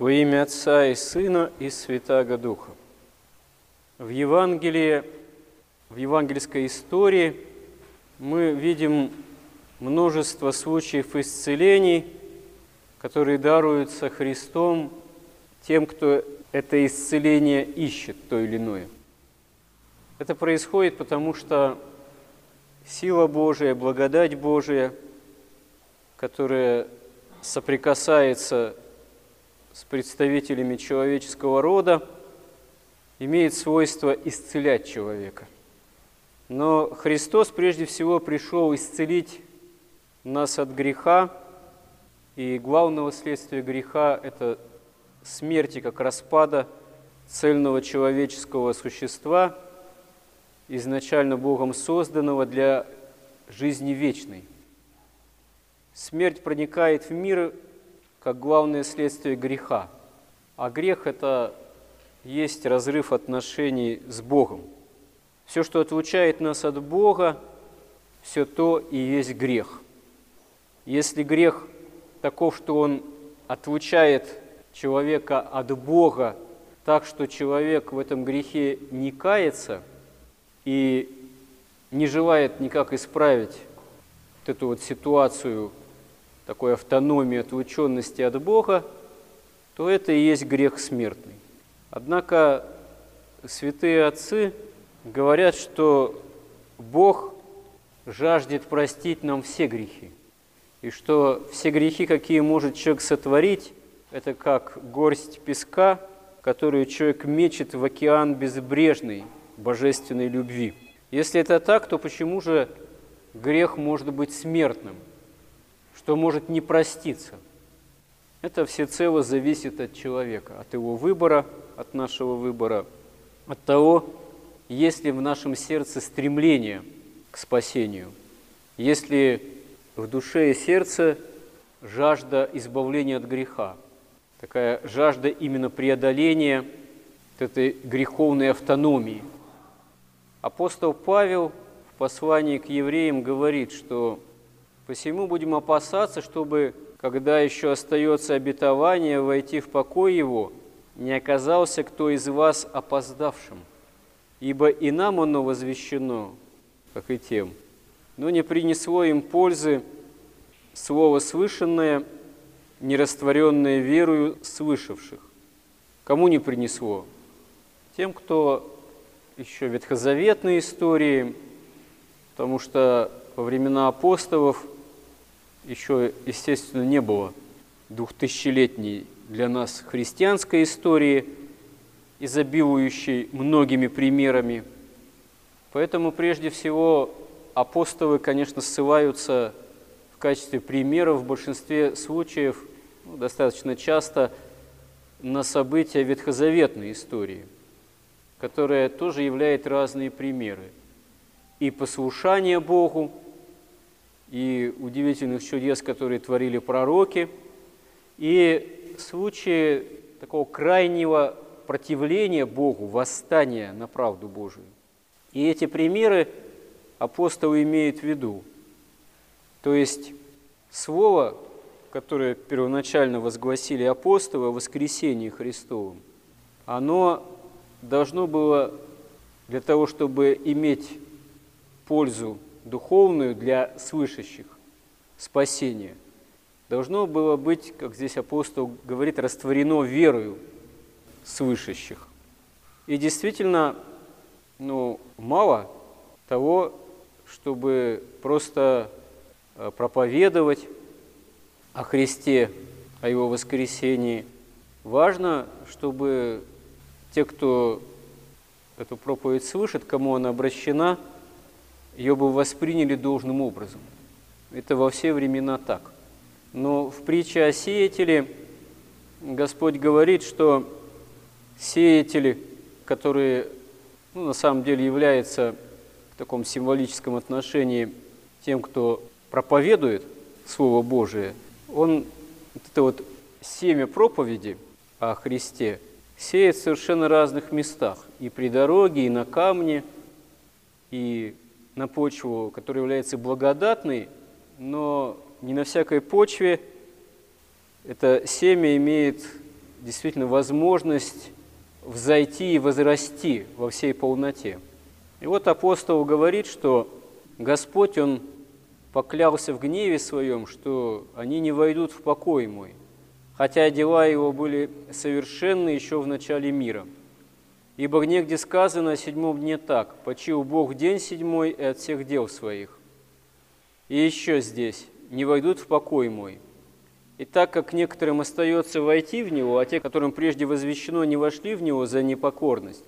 Во имя Отца и Сына и Святаго Духа. В Евангелии, в евангельской истории мы видим множество случаев исцелений, которые даруются Христом тем, кто это исцеление ищет, то или иное. Это происходит потому, что сила Божия, благодать Божия, которая соприкасается с представителями человеческого рода, имеет свойство исцелять человека. Но Христос прежде всего пришел исцелить нас от греха, и главного следствия греха – это смерти как распада цельного человеческого существа, изначально Богом созданного для жизни вечной. Смерть проникает в мир как главное следствие греха. А грех – это есть разрыв отношений с Богом. Все, что отлучает нас от Бога, все то и есть грех. Если грех таков, что он отлучает человека от Бога так, что человек в этом грехе не кается и не желает никак исправить вот эту вот ситуацию такой автономии, отлученности от Бога, то это и есть грех смертный. Однако святые отцы говорят, что Бог жаждет простить нам все грехи, и что все грехи, какие может человек сотворить, это как горсть песка, которую человек мечет в океан безбрежной божественной любви. Если это так, то почему же грех может быть смертным – что может не проститься. Это всецело зависит от человека, от его выбора, от нашего выбора, от того, есть ли в нашем сердце стремление к спасению, есть ли в душе и сердце жажда избавления от греха, такая жажда именно преодоления этой греховной автономии. Апостол Павел в послании к евреям говорит, что Посему будем опасаться, чтобы, когда еще остается обетование, войти в покой его, не оказался кто из вас опоздавшим. Ибо и нам оно возвещено, как и тем, но не принесло им пользы слово слышанное, не растворенное верою слышавших. Кому не принесло? Тем, кто еще ветхозаветные истории, потому что во времена апостолов – еще, естественно, не было двухтысячелетней для нас христианской истории, изобилующей многими примерами. Поэтому прежде всего апостолы, конечно, ссылаются в качестве примеров в большинстве случаев, ну, достаточно часто, на события ветхозаветной истории, которая тоже являет разные примеры. И послушание Богу, и удивительных чудес, которые творили пророки, и случаи такого крайнего противления Богу, восстания на правду Божию. И эти примеры апостолы имеют в виду. То есть слово, которое первоначально возгласили апостолы о воскресении Христовом, оно должно было для того, чтобы иметь пользу духовную для слышащих, спасение, должно было быть, как здесь апостол говорит, растворено верою слышащих. И действительно, ну, мало того, чтобы просто э, проповедовать о Христе, о Его воскресении. Важно, чтобы те, кто эту проповедь слышит, кому она обращена – ее бы восприняли должным образом. Это во все времена так. Но в притче о сеятеле Господь говорит, что сеятели, которые ну, на самом деле являются в таком символическом отношении тем, кто проповедует Слово Божие, он вот это вот семя проповеди о Христе сеет в совершенно разных местах. И при дороге, и на камне, и на почву, которая является благодатной, но не на всякой почве это семя имеет действительно возможность взойти и возрасти во всей полноте. И вот апостол говорит, что Господь, Он поклялся в гневе своем, что они не войдут в покой мой, хотя дела его были совершенны еще в начале мира. Ибо негде сказано о седьмом дне так, «Почил Бог день седьмой и от всех дел своих». И еще здесь, «Не войдут в покой мой». И так как некоторым остается войти в него, а те, которым прежде возвещено, не вошли в него за непокорность,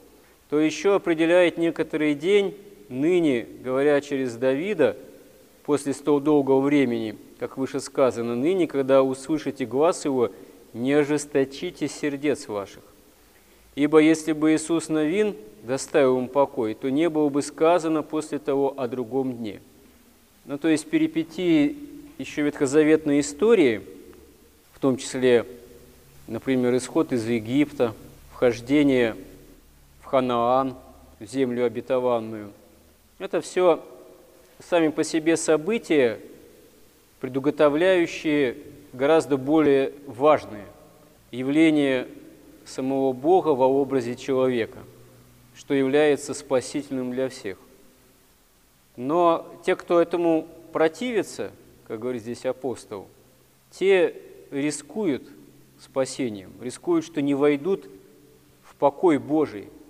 то еще определяет некоторый день, ныне, говоря через Давида, после столь долгого времени, как выше сказано, ныне, когда услышите глаз его, не ожесточите сердец ваших. Ибо если бы Иисус Новин доставил им покой, то не было бы сказано после того о другом дне. Ну, то есть перипетии еще ветхозаветной истории, в том числе, например, исход из Египта, вхождение Ханаан, в землю обетованную. Это все сами по себе события, предуготовляющие гораздо более важные явления самого Бога во образе человека, что является спасительным для всех. Но те, кто этому противится, как говорит здесь апостол, те рискуют спасением, рискуют, что не войдут в покой Божий –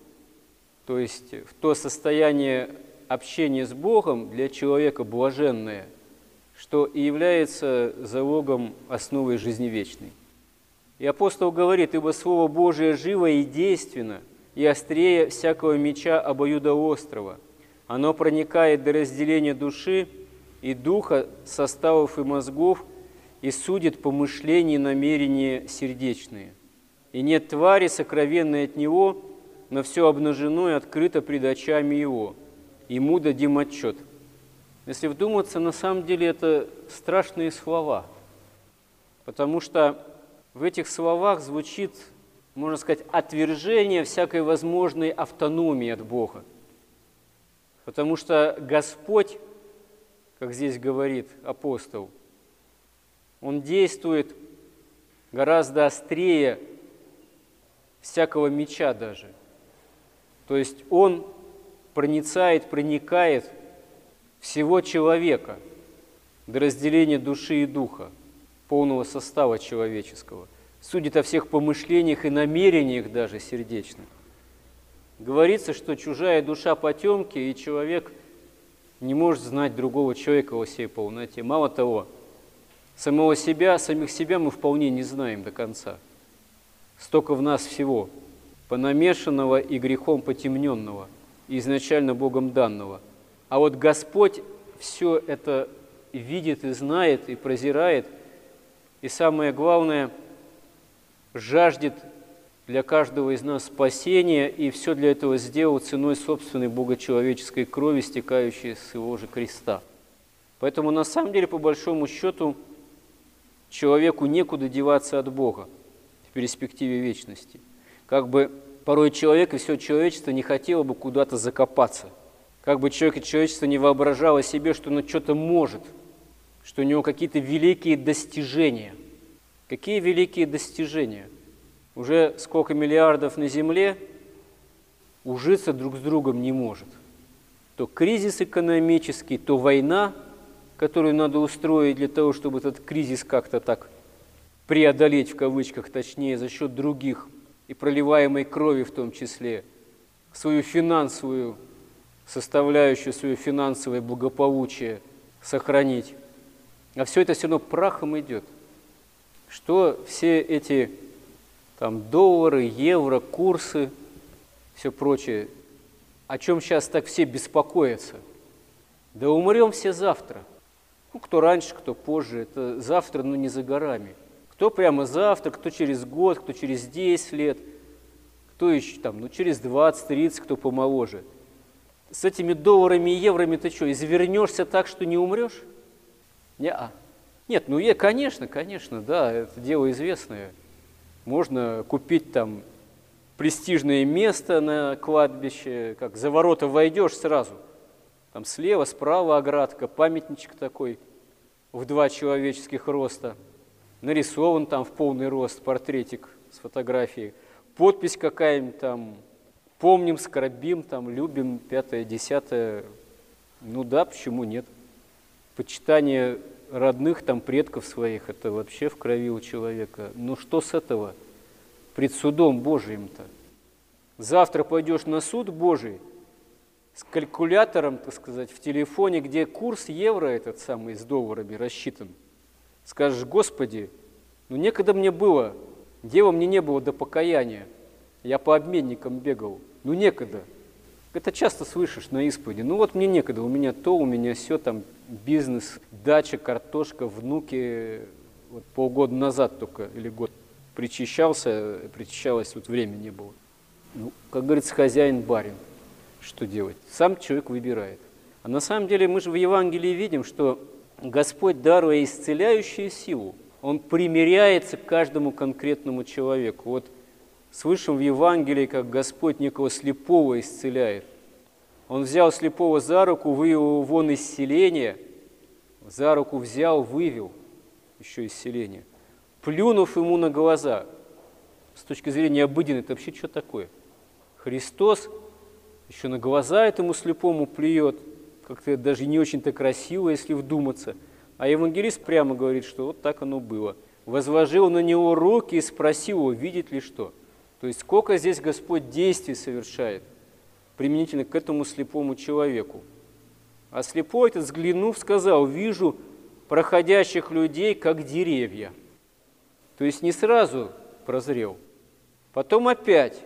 то есть в то состояние общения с Богом для человека блаженное, что и является залогом основы жизни вечной. И апостол говорит, «Ибо Слово Божие живо и действенно, и острее всякого меча обоюдоострого. Оно проникает до разделения души и духа, составов и мозгов, и судит помышления и намерения сердечные. И нет твари, сокровенной от него, но все обнажено и открыто пред очами Его. Ему дадим отчет. Если вдуматься, на самом деле это страшные слова, потому что в этих словах звучит, можно сказать, отвержение всякой возможной автономии от Бога. Потому что Господь, как здесь говорит апостол, Он действует гораздо острее всякого меча даже – то есть он проницает, проникает всего человека до разделения души и духа, полного состава человеческого, судит о всех помышлениях и намерениях даже сердечных. Говорится, что чужая душа потемки, и человек не может знать другого человека во всей полноте. Мало того, самого себя, самих себя мы вполне не знаем до конца. Столько в нас всего – понамешанного и грехом потемненного, изначально Богом данного. А вот Господь все это видит и знает, и прозирает, и самое главное, жаждет для каждого из нас спасения, и все для этого сделал ценой собственной богочеловеческой крови, стекающей с его же креста. Поэтому на самом деле, по большому счету, человеку некуда деваться от Бога в перспективе вечности – как бы порой человек и все человечество не хотело бы куда-то закопаться. Как бы человек и человечество не воображало себе, что оно что-то может, что у него какие-то великие достижения. Какие великие достижения? Уже сколько миллиардов на Земле ужиться друг с другом не может. То кризис экономический, то война, которую надо устроить для того, чтобы этот кризис как-то так преодолеть, в кавычках точнее, за счет других и проливаемой крови в том числе, свою финансовую составляющую, свое финансовое благополучие сохранить. А все это все равно прахом идет. Что все эти там, доллары, евро, курсы, все прочее, о чем сейчас так все беспокоятся? Да умрем все завтра. Ну, кто раньше, кто позже, это завтра, но не за горами. Кто прямо завтра, кто через год, кто через 10 лет, кто еще там, ну через 20-30, кто помоложе. С этими долларами и еврами ты что, извернешься так, что не умрешь? Не -а. Нет, ну е, конечно, конечно, да, это дело известное. Можно купить там престижное место на кладбище, как за ворота войдешь сразу. Там слева, справа оградка, памятничек такой в два человеческих роста – нарисован там в полный рост портретик с фотографией. Подпись какая-нибудь там, помним, скорбим, там, любим, пятое, десятое. Ну да, почему нет? Почитание родных, там, предков своих, это вообще в крови у человека. Ну что с этого? Пред судом Божиим-то. Завтра пойдешь на суд Божий с калькулятором, так сказать, в телефоне, где курс евро этот самый с долларами рассчитан. Скажешь, Господи, ну некогда мне было, дела мне не было до покаяния. Я по обменникам бегал. Ну некогда. Это часто слышишь на исповеди. Ну вот мне некогда, у меня то, у меня все, там бизнес, дача, картошка, внуки. Вот полгода назад только, или год причащался, причащалось, вот времени не было. Ну, как говорится, хозяин барин. Что делать? Сам человек выбирает. А на самом деле мы же в Евангелии видим, что Господь, даруя исцеляющую силу, Он примиряется к каждому конкретному человеку. Вот слышим в Евангелии, как Господь некого слепого исцеляет. Он взял слепого за руку, вывел его вон из селения, за руку взял, вывел еще из селения, плюнув ему на глаза. С точки зрения обыденной, это вообще что такое? Христос еще на глаза этому слепому плюет, как-то даже не очень-то красиво, если вдуматься. А евангелист прямо говорит, что вот так оно было. Возложил на него руки и спросил его, видит ли что – то есть сколько здесь Господь действий совершает применительно к этому слепому человеку. А слепой этот, взглянув, сказал, вижу проходящих людей, как деревья. То есть не сразу прозрел. Потом опять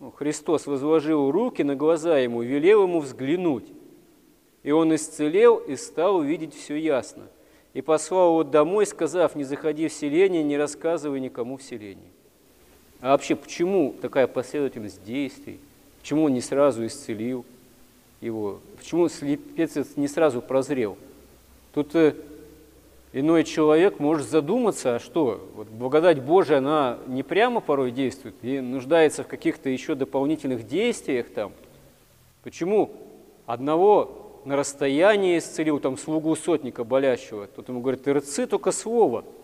ну, Христос возложил руки на глаза ему, велел ему взглянуть. И он исцелел и стал видеть все ясно. И послал его домой, сказав, не заходи в селение, не рассказывай никому в селении. А вообще, почему такая последовательность действий? Почему он не сразу исцелил его? Почему слепец не сразу прозрел? Тут э, иной человек может задуматься, а что, вот благодать Божия, она не прямо порой действует и нуждается в каких-то еще дополнительных действиях там. Почему одного на расстоянии исцелил, там, слугу сотника болящего, тот ему говорит, ты рцы только слово –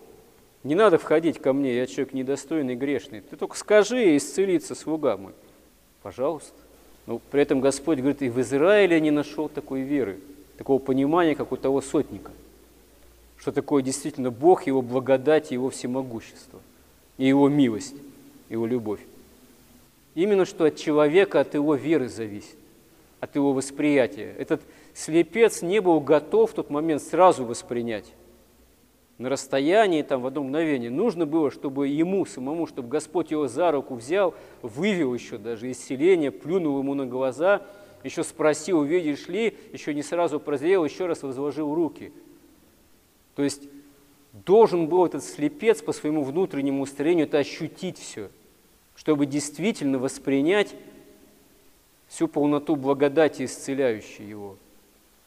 не надо входить ко мне, я человек недостойный, грешный. Ты только скажи, и исцелится слуга мой. Пожалуйста. Но при этом Господь говорит, и в Израиле не нашел такой веры, такого понимания, как у того сотника. Что такое действительно Бог, Его благодать, Его всемогущество, и Его милость, Его любовь. Именно что от человека, от его веры зависит, от его восприятия. Этот слепец не был готов в тот момент сразу воспринять на расстоянии, там, в одно мгновение. Нужно было, чтобы ему самому, чтобы Господь его за руку взял, вывел еще даже из селения, плюнул ему на глаза, еще спросил, видишь ли, еще не сразу прозрел, еще раз возложил руки. То есть должен был этот слепец по своему внутреннему устроению это ощутить все, чтобы действительно воспринять всю полноту благодати, исцеляющей его,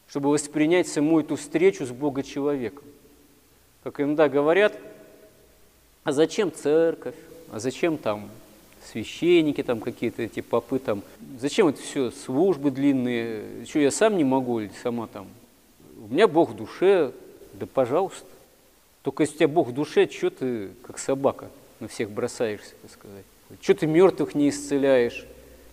чтобы воспринять саму эту встречу с Бога-человеком. Как иногда говорят, а зачем церковь, а зачем там священники там какие-то эти попы там, зачем это все, службы длинные, что я сам не могу или сама там, у меня Бог в душе, да пожалуйста. Только если у тебя Бог в душе, что ты как собака на всех бросаешься, так сказать. Что ты мертвых не исцеляешь,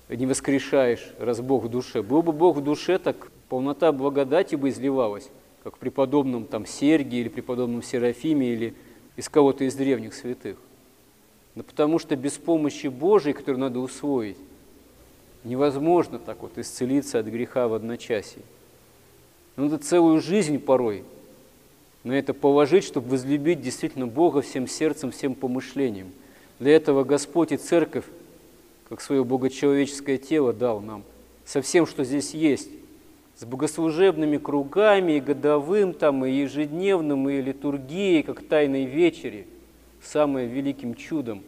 не воскрешаешь, раз Бог в душе. Был бы Бог в душе, так полнота благодати бы изливалась как преподобном там Сергии или преподобном Серафиме или из кого-то из древних святых. Но потому что без помощи Божией, которую надо усвоить, невозможно так вот исцелиться от греха в одночасье. Надо целую жизнь порой на это положить, чтобы возлюбить действительно Бога всем сердцем, всем помышлением. Для этого Господь и Церковь, как свое богочеловеческое тело, дал нам со всем, что здесь есть, с богослужебными кругами, и годовым, там, и ежедневным, и литургией, как тайной вечери, самым великим чудом,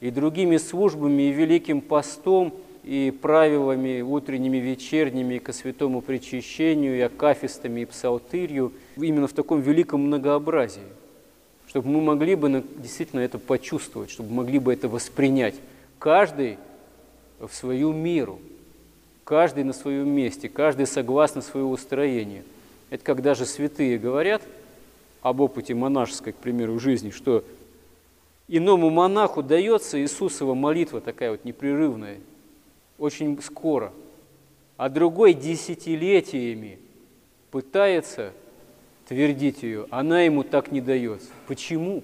и другими службами, и великим постом, и правилами утренними, вечерними, ко святому причащению, и акафистами, и псалтырью, именно в таком великом многообразии, чтобы мы могли бы действительно это почувствовать, чтобы могли бы это воспринять, каждый в свою меру – каждый на своем месте, каждый согласно своего устроения. Это когда же святые говорят об опыте монашеской, к примеру, жизни, что Иному монаху дается Иисусова молитва такая вот непрерывная, очень скоро, а другой десятилетиями пытается твердить ее, она ему так не дается. Почему?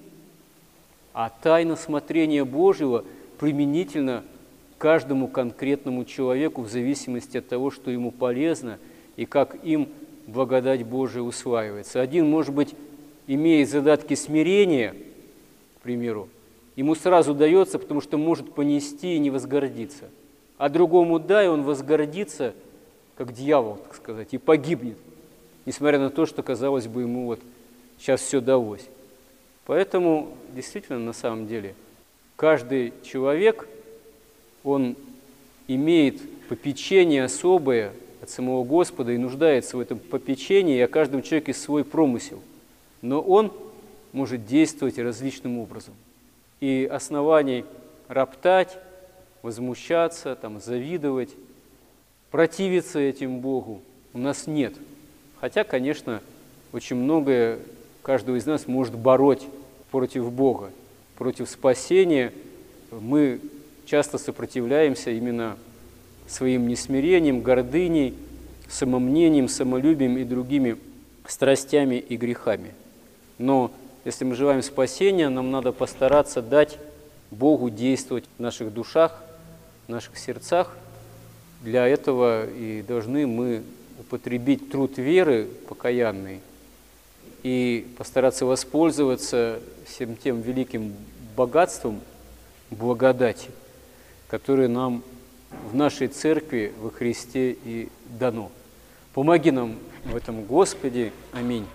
А тайна смотрения Божьего применительно каждому конкретному человеку в зависимости от того, что ему полезно и как им благодать Божия усваивается. Один, может быть, имеет задатки смирения, к примеру, ему сразу дается, потому что может понести и не возгордиться. А другому дай, он возгордится, как дьявол, так сказать, и погибнет, несмотря на то, что, казалось бы, ему вот сейчас все далось. Поэтому, действительно, на самом деле, каждый человек, он имеет попечение особое от самого Господа и нуждается в этом попечении, и о каждом человеке свой промысел. Но он может действовать различным образом. И оснований роптать, возмущаться, там, завидовать, противиться этим Богу у нас нет. Хотя, конечно, очень многое каждого из нас может бороть против Бога, против спасения. Мы часто сопротивляемся именно своим несмирением, гордыней, самомнением, самолюбием и другими страстями и грехами. Но если мы желаем спасения, нам надо постараться дать Богу действовать в наших душах, в наших сердцах. Для этого и должны мы употребить труд веры покаянный и постараться воспользоваться всем тем великим богатством благодати, которое нам в нашей церкви во Христе и дано. Помоги нам в этом, Господи. Аминь.